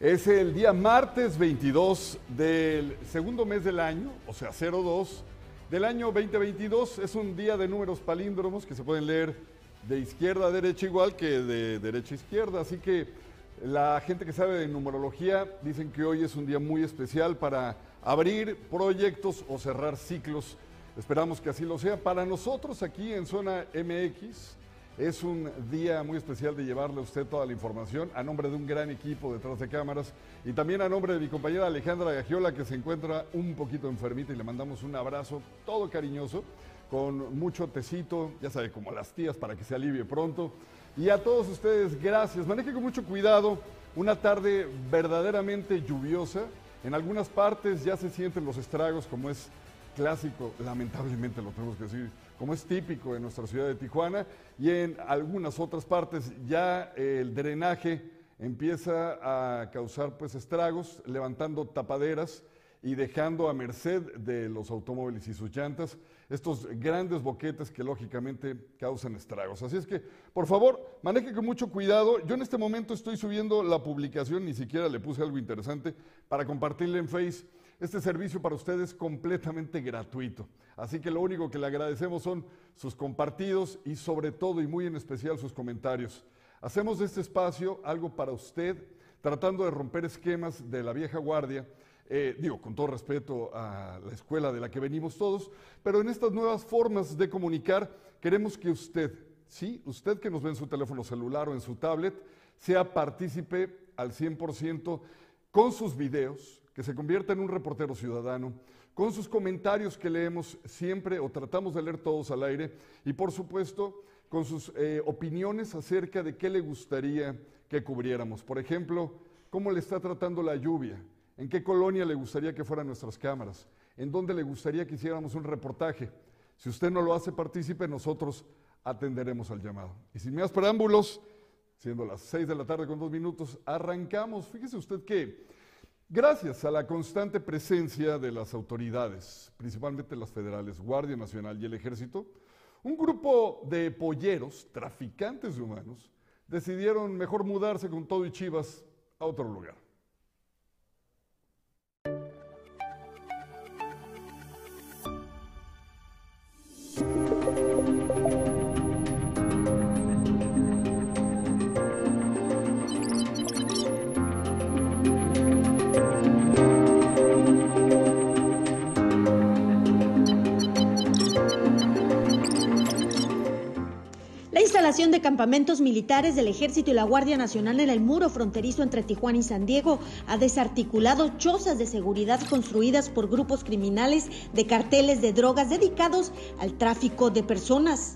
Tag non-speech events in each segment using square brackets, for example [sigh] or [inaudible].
Es el día martes 22 del segundo mes del año, o sea, 02 del año 2022. Es un día de números palíndromos que se pueden leer de izquierda a derecha igual que de derecha a izquierda. Así que la gente que sabe de numerología dicen que hoy es un día muy especial para abrir proyectos o cerrar ciclos. Esperamos que así lo sea. Para nosotros aquí en Zona MX es un día muy especial de llevarle a usted toda la información a nombre de un gran equipo detrás de cámaras y también a nombre de mi compañera Alejandra Gagiola que se encuentra un poquito enfermita y le mandamos un abrazo todo cariñoso con mucho tecito, ya sabe, como las tías para que se alivie pronto. Y a todos ustedes, gracias. Maneje con mucho cuidado. Una tarde verdaderamente lluviosa. En algunas partes ya se sienten los estragos, como es clásico, lamentablemente lo tenemos que decir, como es típico en nuestra ciudad de Tijuana. Y en algunas otras partes ya el drenaje empieza a causar pues estragos, levantando tapaderas y dejando a merced de los automóviles y sus llantas estos grandes boquetes que lógicamente causan estragos. Así es que, por favor, maneje con mucho cuidado. Yo en este momento estoy subiendo la publicación, ni siquiera le puse algo interesante para compartirle en Face. Este servicio para ustedes es completamente gratuito. Así que lo único que le agradecemos son sus compartidos y sobre todo y muy en especial sus comentarios. Hacemos de este espacio algo para usted, tratando de romper esquemas de la vieja guardia eh, digo, con todo respeto a la escuela de la que venimos todos, pero en estas nuevas formas de comunicar queremos que usted, sí, usted que nos ve en su teléfono celular o en su tablet, sea partícipe al 100% con sus videos, que se convierta en un reportero ciudadano, con sus comentarios que leemos siempre o tratamos de leer todos al aire y por supuesto con sus eh, opiniones acerca de qué le gustaría que cubriéramos. Por ejemplo, cómo le está tratando la lluvia, ¿En qué colonia le gustaría que fueran nuestras cámaras? ¿En dónde le gustaría que hiciéramos un reportaje? Si usted no lo hace partícipe, nosotros atenderemos al llamado. Y sin más preámbulos, siendo las seis de la tarde con dos minutos, arrancamos. Fíjese usted que gracias a la constante presencia de las autoridades, principalmente las federales, Guardia Nacional y el Ejército, un grupo de polleros, traficantes de humanos, decidieron mejor mudarse con todo y chivas a otro lugar. De campamentos militares del Ejército y la Guardia Nacional en el muro fronterizo entre Tijuana y San Diego ha desarticulado chozas de seguridad construidas por grupos criminales de carteles de drogas dedicados al tráfico de personas.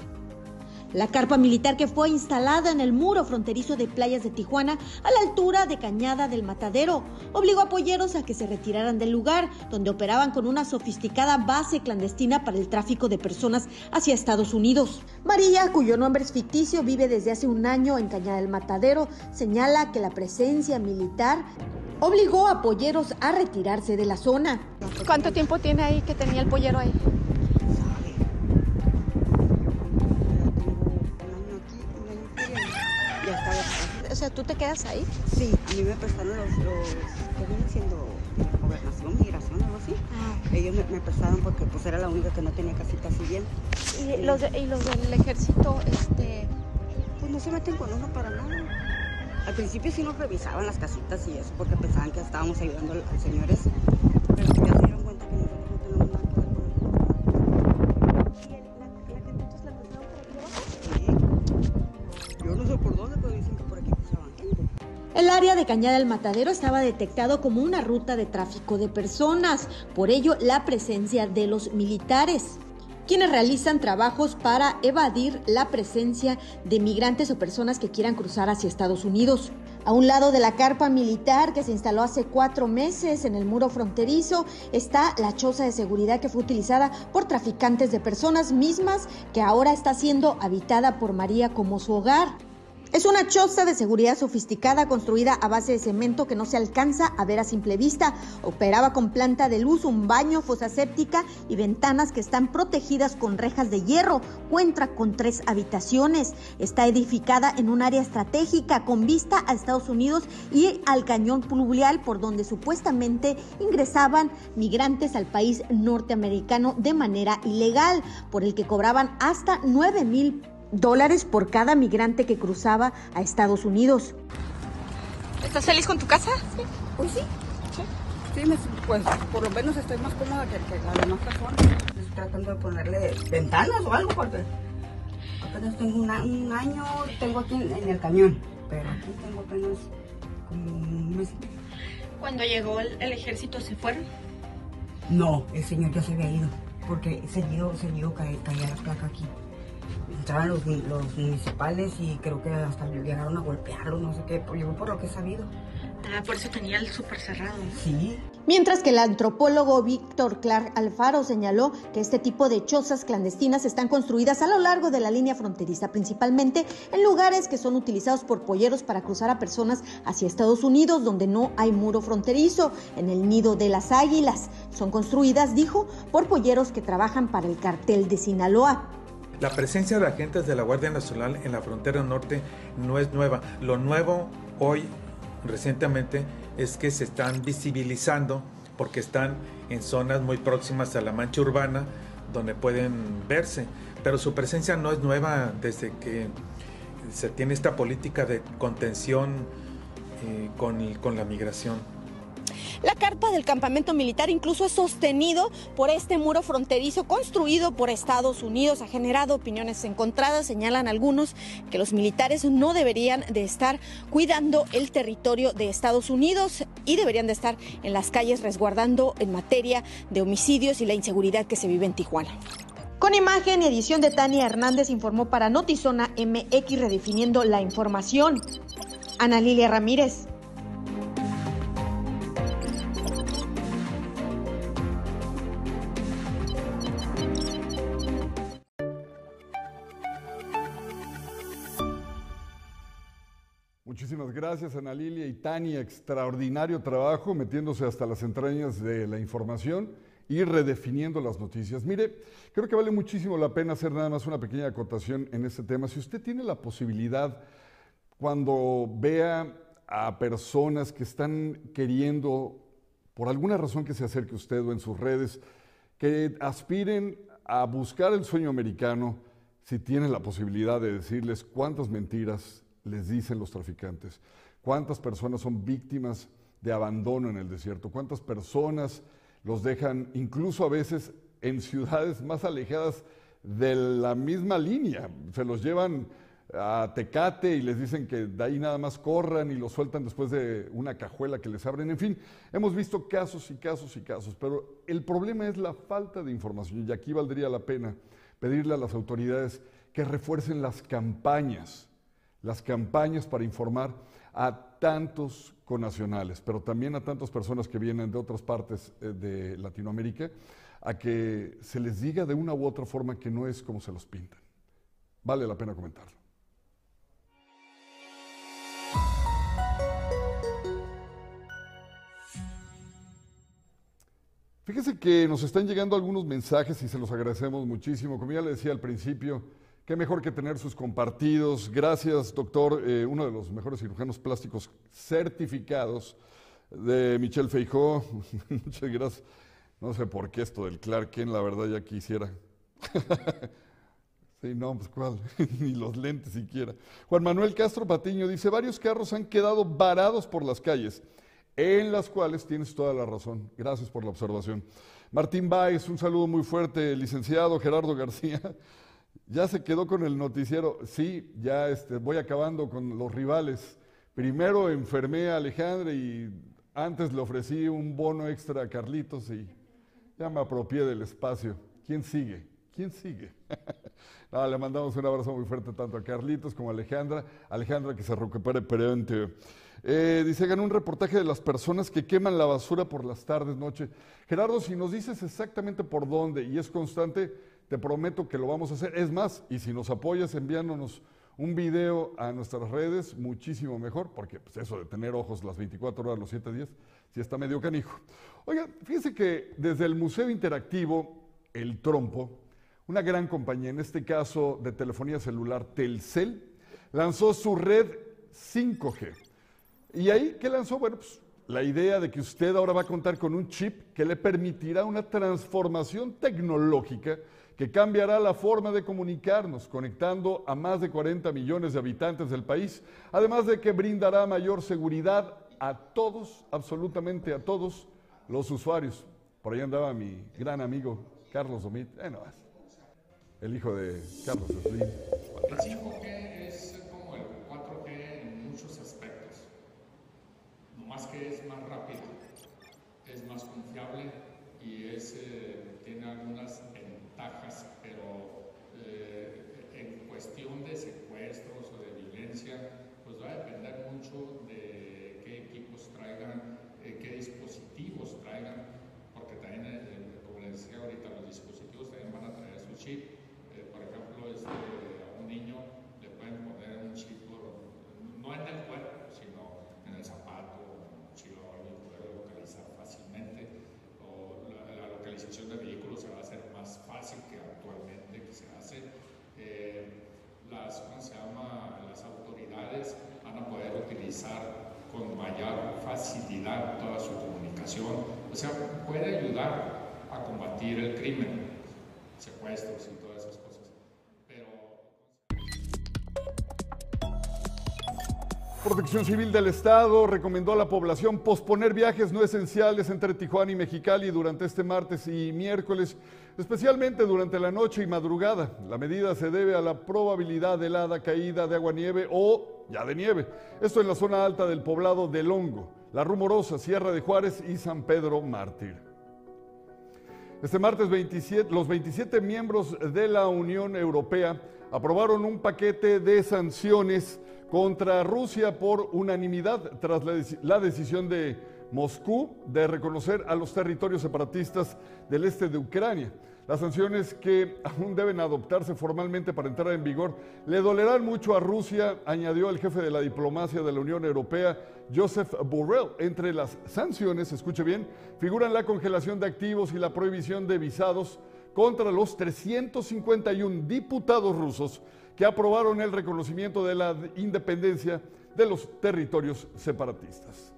La carpa militar que fue instalada en el muro fronterizo de playas de Tijuana a la altura de Cañada del Matadero obligó a polleros a que se retiraran del lugar donde operaban con una sofisticada base clandestina para el tráfico de personas hacia Estados Unidos. María, cuyo nombre es ficticio, vive desde hace un año en Cañada del Matadero, señala que la presencia militar obligó a polleros a retirarse de la zona. ¿Cuánto tiempo tiene ahí que tenía el pollero ahí? Sea, ¿tú te quedas ahí? Sí, a mí me prestaron los, los que vienen siendo gobernación, migración, algo así. Ah. Ellos me, prestaron porque pues era la única que no tenía casita así bien. ¿Y, los, ¿y los del ejército, este...? Pues no se meten con uno para nada. Al principio sí nos revisaban las casitas y eso porque pensaban que estábamos ayudando a los señores. De Cañada del Matadero estaba detectado como una ruta de tráfico de personas, por ello la presencia de los militares quienes realizan trabajos para evadir la presencia de migrantes o personas que quieran cruzar hacia Estados Unidos. A un lado de la carpa militar que se instaló hace cuatro meses en el muro fronterizo está la choza de seguridad que fue utilizada por traficantes de personas mismas que ahora está siendo habitada por María como su hogar. Es una choza de seguridad sofisticada construida a base de cemento que no se alcanza a ver a simple vista. Operaba con planta de luz, un baño, fosa séptica y ventanas que están protegidas con rejas de hierro. Cuenta con tres habitaciones. Está edificada en un área estratégica con vista a Estados Unidos y al cañón pluvial por donde supuestamente ingresaban migrantes al país norteamericano de manera ilegal, por el que cobraban hasta 9 mil dólares por cada migrante que cruzaba a Estados Unidos. ¿Estás feliz con tu casa? Sí. Pues sí. Sí. Sí, me, pues por lo menos estoy más cómoda que, que las demás personas. Estoy tratando de ponerle ventanas o algo porque apenas tengo una, un año, tengo aquí en, en, el cañón, pero aquí tengo apenas como un mes. Cuando llegó el, el ejército, ¿se fueron? No, el señor ya se había ido, porque seguido, seguido caía, caía la placa aquí entraban los, los, municipales y creo que hasta llegaron a golpearlo, no sé qué, yo por lo que he sabido. Ah, por eso tenía el súper cerrado. Sí. Mientras que el antropólogo Víctor Clark Alfaro señaló que este tipo de chozas clandestinas están construidas a lo largo de la línea fronteriza, principalmente en lugares que son utilizados por polleros para cruzar a personas hacia Estados Unidos, donde no hay muro fronterizo, en el nido de las águilas. Son construidas, dijo, por polleros que trabajan para el cartel de Sinaloa. La presencia de agentes de la Guardia Nacional en la frontera norte no es nueva. Lo nuevo hoy, recientemente, es que se están visibilizando porque están en zonas muy próximas a la mancha urbana donde pueden verse. Pero su presencia no es nueva desde que se tiene esta política de contención eh, con, con la migración. La carpa del campamento militar incluso es sostenido por este muro fronterizo construido por Estados Unidos. Ha generado opiniones encontradas. Señalan algunos que los militares no deberían de estar cuidando el territorio de Estados Unidos y deberían de estar en las calles resguardando en materia de homicidios y la inseguridad que se vive en Tijuana. Con imagen y edición de Tania Hernández informó para Notizona MX redefiniendo la información. Ana Lilia Ramírez. Gracias, Ana Lilia y Tania. Extraordinario trabajo metiéndose hasta las entrañas de la información y redefiniendo las noticias. Mire, creo que vale muchísimo la pena hacer nada más una pequeña acotación en este tema. Si usted tiene la posibilidad, cuando vea a personas que están queriendo, por alguna razón que se acerque usted o en sus redes, que aspiren a buscar el sueño americano, si tiene la posibilidad de decirles cuántas mentiras les dicen los traficantes. ¿Cuántas personas son víctimas de abandono en el desierto? ¿Cuántas personas los dejan incluso a veces en ciudades más alejadas de la misma línea? Se los llevan a Tecate y les dicen que de ahí nada más corran y los sueltan después de una cajuela que les abren. En fin, hemos visto casos y casos y casos, pero el problema es la falta de información y aquí valdría la pena pedirle a las autoridades que refuercen las campañas las campañas para informar a tantos conacionales, pero también a tantas personas que vienen de otras partes eh, de Latinoamérica, a que se les diga de una u otra forma que no es como se los pintan. Vale la pena comentarlo. Fíjese que nos están llegando algunos mensajes y se los agradecemos muchísimo. Como ya le decía al principio, Qué mejor que tener sus compartidos. Gracias, doctor, eh, uno de los mejores cirujanos plásticos certificados de Michelle Feijó. [laughs] Muchas gracias. No sé por qué esto del Clark Kent, la verdad ya quisiera. [laughs] sí, no, pues cuál, [laughs] ni los lentes siquiera. Juan Manuel Castro Patiño dice, varios carros han quedado varados por las calles, en las cuales tienes toda la razón. Gracias por la observación. Martín Báez, un saludo muy fuerte, licenciado Gerardo García. Ya se quedó con el noticiero. Sí, ya este, voy acabando con los rivales. Primero enfermé a Alejandra y antes le ofrecí un bono extra a Carlitos y ya me apropié del espacio. ¿Quién sigue? ¿Quién sigue? [laughs] le mandamos un abrazo muy fuerte tanto a Carlitos como a Alejandra. Alejandra que se recupere pronto. Eh, dice, hagan un reportaje de las personas que queman la basura por las tardes, noche. Gerardo, si nos dices exactamente por dónde y es constante, te prometo que lo vamos a hacer. Es más, y si nos apoyas enviándonos un video a nuestras redes, muchísimo mejor, porque pues, eso de tener ojos las 24 horas, los 7 días, sí está medio canijo. Oiga, fíjense que desde el Museo Interactivo, El Trompo, una gran compañía, en este caso de telefonía celular Telcel, lanzó su red 5G. ¿Y ahí qué lanzó? Bueno, pues la idea de que usted ahora va a contar con un chip que le permitirá una transformación tecnológica que cambiará la forma de comunicarnos, conectando a más de 40 millones de habitantes del país, además de que brindará mayor seguridad a todos, absolutamente a todos los usuarios. Por ahí andaba mi gran amigo Carlos Domit, eh, no, el hijo de Carlos Slim. El 5G es como el 4G en muchos aspectos, no más que es más rápido, es más confiable y es, eh, tiene algunas pero eh, en cuestión de secuestros o de violencia, pues va a depender mucho de qué equipos traigan, eh, qué dispositivos traigan, porque también, eh, como les decía ahorita, los dispositivos también van a traer su chip. Eh, por ejemplo, este, a un niño le pueden poner un chip, por- no en el cuerpo, sino en el zapato, o en la mochila o algo y poderlo localizar fácilmente. O la, la localización de vehículos se va a hacer más fácil que actualmente que se hace. Eh, las, ¿cómo se llama? las autoridades van a poder utilizar con toda su comunicación. O sea, puede ayudar a combatir el crimen, secuestros y todas esas cosas. Pero Protección Civil del Estado recomendó a la población posponer viajes no esenciales entre Tijuana y Mexicali durante este martes y miércoles, especialmente durante la noche y madrugada. La medida se debe a la probabilidad de helada caída de agua-nieve o ya de nieve. Esto en la zona alta del poblado del Hongo, La Rumorosa, Sierra de Juárez y San Pedro Mártir. Este martes 27, los 27 miembros de la Unión Europea aprobaron un paquete de sanciones contra Rusia por unanimidad tras la decisión de Moscú de reconocer a los territorios separatistas del este de Ucrania. Las sanciones que aún deben adoptarse formalmente para entrar en vigor le dolerán mucho a Rusia, añadió el jefe de la diplomacia de la Unión Europea, Joseph Borrell. Entre las sanciones, escuche bien, figuran la congelación de activos y la prohibición de visados contra los 351 diputados rusos que aprobaron el reconocimiento de la independencia de los territorios separatistas.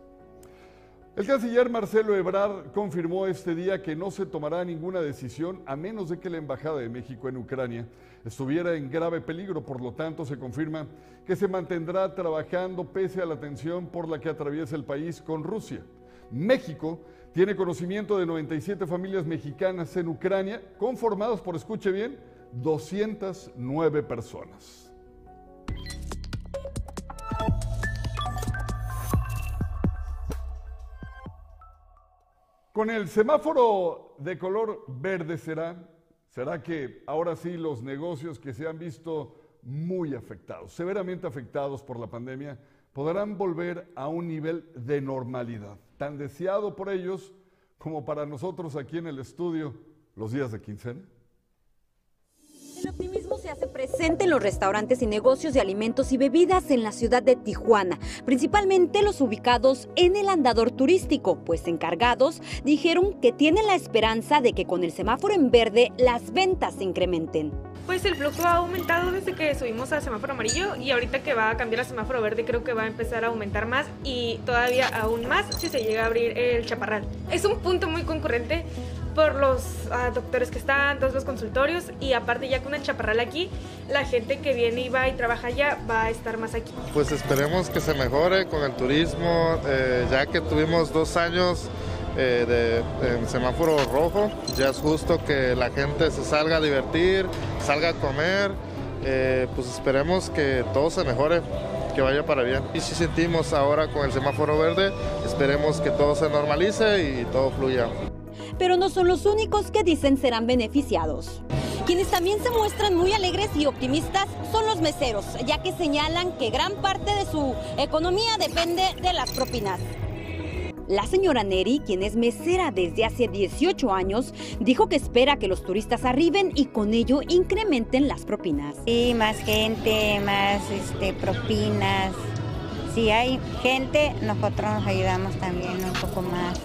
El canciller Marcelo Ebrard confirmó este día que no se tomará ninguna decisión a menos de que la Embajada de México en Ucrania estuviera en grave peligro. Por lo tanto, se confirma que se mantendrá trabajando pese a la tensión por la que atraviesa el país con Rusia. México tiene conocimiento de 97 familias mexicanas en Ucrania, conformadas por, escuche bien, 209 personas. Con el semáforo de color verde será, será que ahora sí los negocios que se han visto muy afectados, severamente afectados por la pandemia, podrán volver a un nivel de normalidad, tan deseado por ellos como para nosotros aquí en el estudio los días de quincena. El hace presente en los restaurantes y negocios de alimentos y bebidas en la ciudad de Tijuana, principalmente los ubicados en el andador turístico, pues encargados dijeron que tienen la esperanza de que con el semáforo en verde las ventas se incrementen. Pues el flujo ha aumentado desde que subimos a semáforo amarillo y ahorita que va a cambiar a semáforo verde creo que va a empezar a aumentar más y todavía aún más si se llega a abrir el chaparral. Es un punto muy concurrente por los ah, doctores que están, todos los consultorios y aparte ya con el chaparral aquí, la gente que viene y va y trabaja allá va a estar más aquí. Pues esperemos que se mejore con el turismo, eh, ya que tuvimos dos años eh, de, en semáforo rojo, ya es justo que la gente se salga a divertir, salga a comer, eh, pues esperemos que todo se mejore, que vaya para bien. Y si sentimos ahora con el semáforo verde, esperemos que todo se normalice y todo fluya. Pero no son los únicos que dicen serán beneficiados. Quienes también se muestran muy alegres y optimistas son los meseros, ya que señalan que gran parte de su economía depende de las propinas. La señora Neri, quien es mesera desde hace 18 años, dijo que espera que los turistas arriben y con ello incrementen las propinas. Sí, más gente, más este, propinas. Si hay gente, nosotros nos ayudamos también un poco más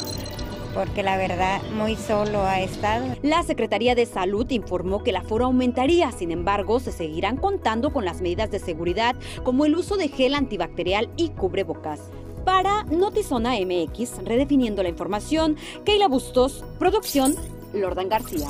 porque la verdad muy solo ha estado. La Secretaría de Salud informó que el aforo aumentaría, sin embargo, se seguirán contando con las medidas de seguridad como el uso de gel antibacterial y cubrebocas. Para Notizona MX, redefiniendo la información, Keila Bustos, producción, Lordan García.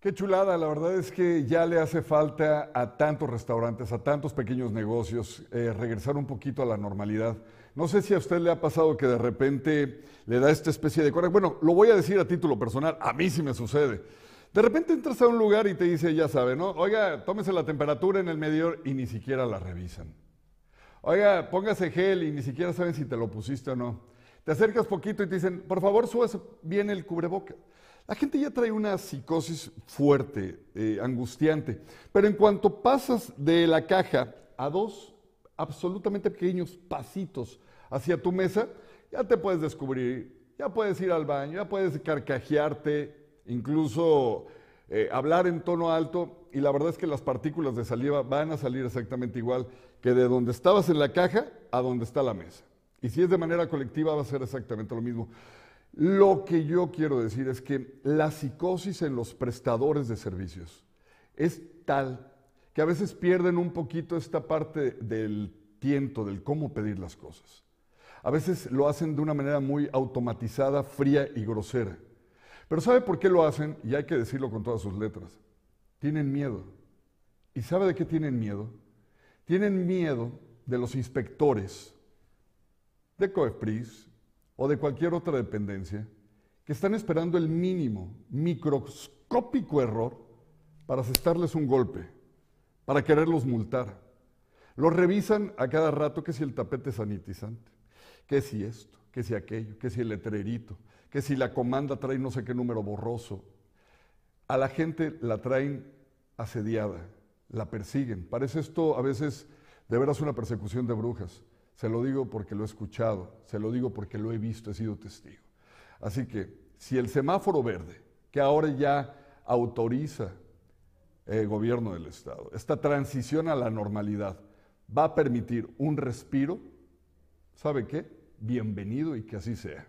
Qué chulada, la verdad es que ya le hace falta a tantos restaurantes, a tantos pequeños negocios, eh, regresar un poquito a la normalidad. No sé si a usted le ha pasado que de repente le da esta especie de coraje. Bueno, lo voy a decir a título personal, a mí sí me sucede. De repente entras a un lugar y te dice, ya sabe, ¿no? Oiga, tómese la temperatura en el medidor y ni siquiera la revisan. Oiga, póngase gel y ni siquiera saben si te lo pusiste o no. Te acercas poquito y te dicen, por favor, subas bien el cubreboca. La gente ya trae una psicosis fuerte, eh, angustiante, pero en cuanto pasas de la caja a dos absolutamente pequeños pasitos hacia tu mesa, ya te puedes descubrir, ya puedes ir al baño, ya puedes carcajearte, incluso eh, hablar en tono alto, y la verdad es que las partículas de saliva van a salir exactamente igual que de donde estabas en la caja a donde está la mesa. Y si es de manera colectiva va a ser exactamente lo mismo. Lo que yo quiero decir es que la psicosis en los prestadores de servicios es tal que a veces pierden un poquito esta parte del tiento, del cómo pedir las cosas. A veces lo hacen de una manera muy automatizada, fría y grosera. Pero ¿sabe por qué lo hacen? Y hay que decirlo con todas sus letras. Tienen miedo. ¿Y sabe de qué tienen miedo? Tienen miedo de los inspectores de COEPRIS, o de cualquier otra dependencia que están esperando el mínimo, microscópico error para asestarles un golpe, para quererlos multar. Los revisan a cada rato que si el tapete sanitizante, que si esto, que si aquello, que si el letrerito, que si la comanda trae no sé qué número borroso. A la gente la traen asediada, la persiguen. Parece esto a veces de veras una persecución de brujas. Se lo digo porque lo he escuchado, se lo digo porque lo he visto, he sido testigo. Así que si el semáforo verde, que ahora ya autoriza el gobierno del Estado, esta transición a la normalidad, va a permitir un respiro, ¿sabe qué? Bienvenido y que así sea.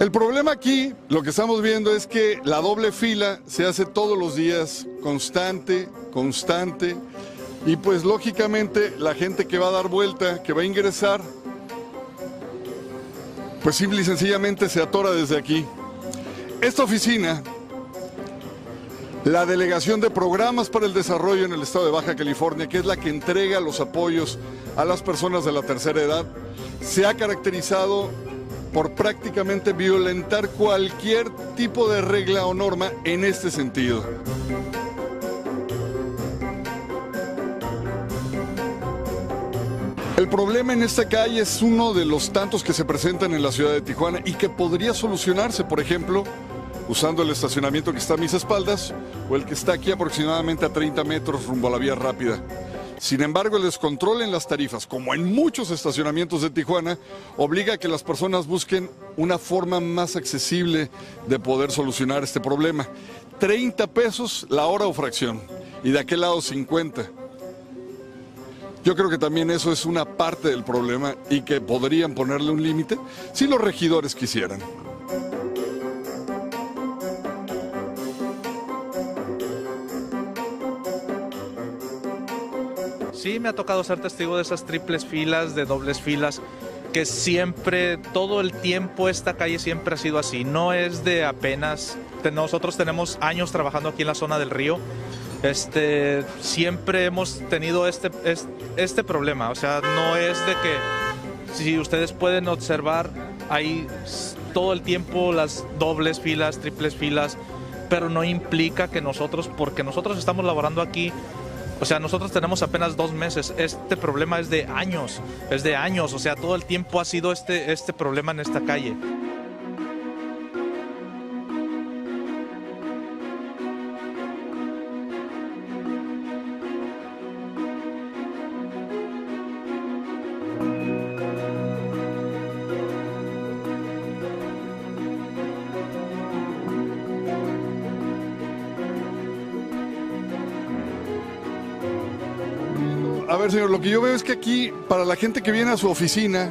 El problema aquí, lo que estamos viendo es que la doble fila se hace todos los días, constante, constante, y pues lógicamente la gente que va a dar vuelta, que va a ingresar, pues simple y sencillamente se atora desde aquí. Esta oficina, la Delegación de Programas para el Desarrollo en el Estado de Baja California, que es la que entrega los apoyos a las personas de la tercera edad, se ha caracterizado por prácticamente violentar cualquier tipo de regla o norma en este sentido. El problema en esta calle es uno de los tantos que se presentan en la ciudad de Tijuana y que podría solucionarse, por ejemplo, usando el estacionamiento que está a mis espaldas o el que está aquí aproximadamente a 30 metros rumbo a la vía rápida. Sin embargo, el descontrol en las tarifas, como en muchos estacionamientos de Tijuana, obliga a que las personas busquen una forma más accesible de poder solucionar este problema. 30 pesos la hora o fracción y de aquel lado 50. Yo creo que también eso es una parte del problema y que podrían ponerle un límite si los regidores quisieran. Sí, me ha tocado ser testigo de esas triples filas, de dobles filas, que siempre, todo el tiempo esta calle siempre ha sido así. No es de apenas, nosotros tenemos años trabajando aquí en la zona del río este, siempre hemos tenido este, este problema. O sea, no es de que, si ustedes pueden observar, hay todo el tiempo las dobles filas, triples filas, pero no implica que nosotros, porque nosotros estamos laborando aquí, o sea, nosotros tenemos apenas dos meses. Este problema es de años, es de años. O sea, todo el tiempo ha sido este, este problema en esta calle. A ver, señor, lo que yo veo es que aquí, para la gente que viene a su oficina,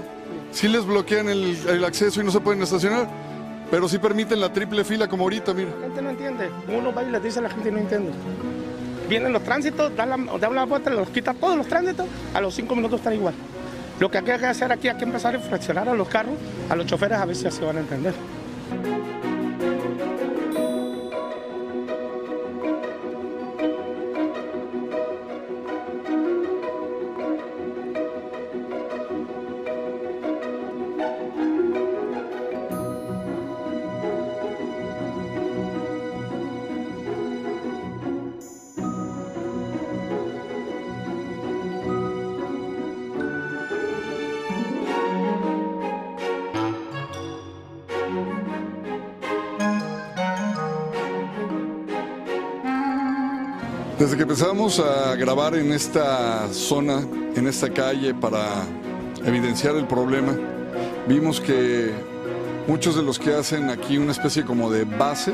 sí les bloquean el, acceso y no se pueden estacionar, pero sí permiten la triple fila como ahorita, mira. La gente no entiende. Uno va y les dice a la gente no entiende. Vienen los tránsitos, dan la, la vuelta, los quita todos los tránsitos, a los cinco minutos están igual. Lo que hay que hacer aquí, hay que empezar a infraccionar a los carros, a los choferes, a ver si así van a entender. Desde que empezamos a grabar en esta zona, en esta calle, para evidenciar el problema, vimos que muchos de los que hacen aquí una especie como de base,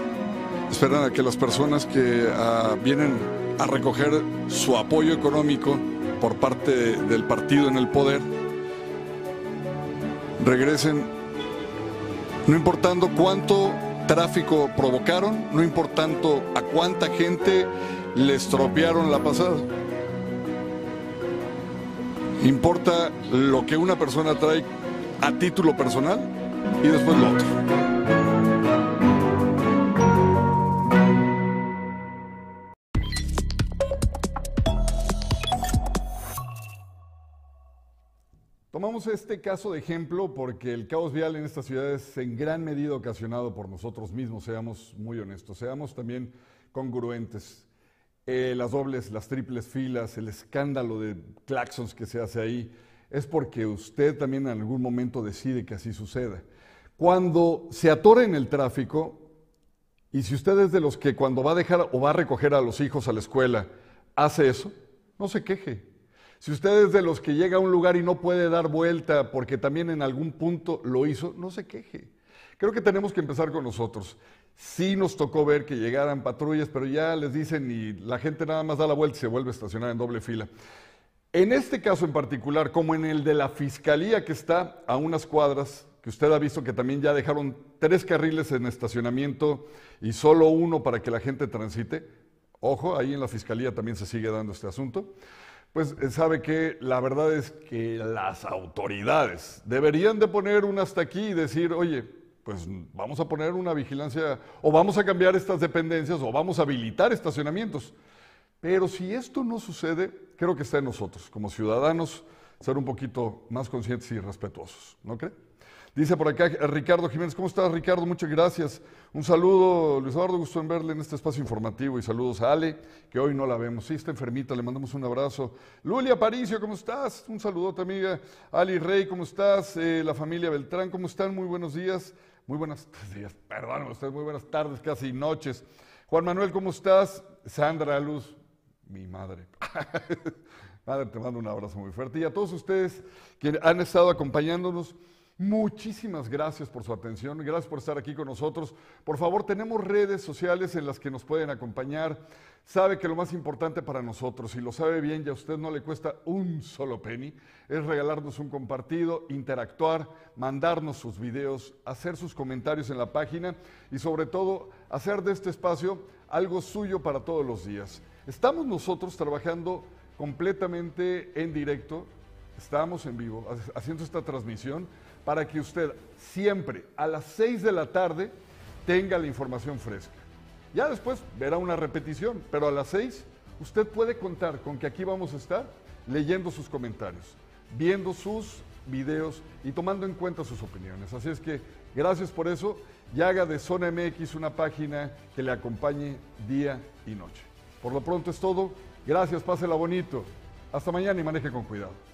esperan a que las personas que ah, vienen a recoger su apoyo económico por parte del partido en el poder, regresen, no importando cuánto tráfico provocaron, no importando a cuánta gente le estropearon la pasada. Importa lo que una persona trae a título personal y después lo otro. Tomamos este caso de ejemplo porque el caos vial en esta ciudad es en gran medida ocasionado por nosotros mismos, seamos muy honestos, seamos también congruentes. Eh, las dobles, las triples filas, el escándalo de claxons que se hace ahí, es porque usted también en algún momento decide que así suceda. Cuando se atora en el tráfico, y si usted es de los que cuando va a dejar o va a recoger a los hijos a la escuela, hace eso, no se queje. Si usted es de los que llega a un lugar y no puede dar vuelta porque también en algún punto lo hizo, no se queje. Creo que tenemos que empezar con nosotros. Sí nos tocó ver que llegaran patrullas, pero ya les dicen y la gente nada más da la vuelta y se vuelve a estacionar en doble fila. En este caso en particular, como en el de la fiscalía que está a unas cuadras, que usted ha visto que también ya dejaron tres carriles en estacionamiento y solo uno para que la gente transite, ojo, ahí en la fiscalía también se sigue dando este asunto, pues eh, sabe que la verdad es que las autoridades deberían de poner un hasta aquí y decir, oye, pues vamos a poner una vigilancia o vamos a cambiar estas dependencias o vamos a habilitar estacionamientos. Pero si esto no sucede, creo que está en nosotros, como ciudadanos, ser un poquito más conscientes y respetuosos, ¿no cree? Dice por acá Ricardo Jiménez, ¿cómo estás Ricardo? Muchas gracias. Un saludo, Luis Eduardo, gusto en verle en este espacio informativo y saludos a Ale, que hoy no la vemos. Sí, está enfermita, le mandamos un abrazo. Lulia Paricio, ¿cómo estás? Un saludo amiga. Ali Rey, ¿cómo estás? Eh, la familia Beltrán, ¿cómo están? Muy buenos días. Muy buenas [laughs] días, perdónenme ustedes, muy buenas tardes, casi noches. Juan Manuel, ¿cómo estás? Sandra Luz, mi madre. [laughs] madre, te mando un abrazo muy fuerte. Y a todos ustedes que han estado acompañándonos, Muchísimas gracias por su atención, gracias por estar aquí con nosotros. Por favor, tenemos redes sociales en las que nos pueden acompañar. Sabe que lo más importante para nosotros, y lo sabe bien, ya a usted no le cuesta un solo penny, es regalarnos un compartido, interactuar, mandarnos sus videos, hacer sus comentarios en la página y sobre todo hacer de este espacio algo suyo para todos los días. Estamos nosotros trabajando completamente en directo, estamos en vivo haciendo esta transmisión para que usted siempre a las 6 de la tarde tenga la información fresca. Ya después verá una repetición, pero a las 6 usted puede contar con que aquí vamos a estar leyendo sus comentarios, viendo sus videos y tomando en cuenta sus opiniones. Así es que gracias por eso y haga de Zona MX una página que le acompañe día y noche. Por lo pronto es todo. Gracias, pásela bonito. Hasta mañana y maneje con cuidado.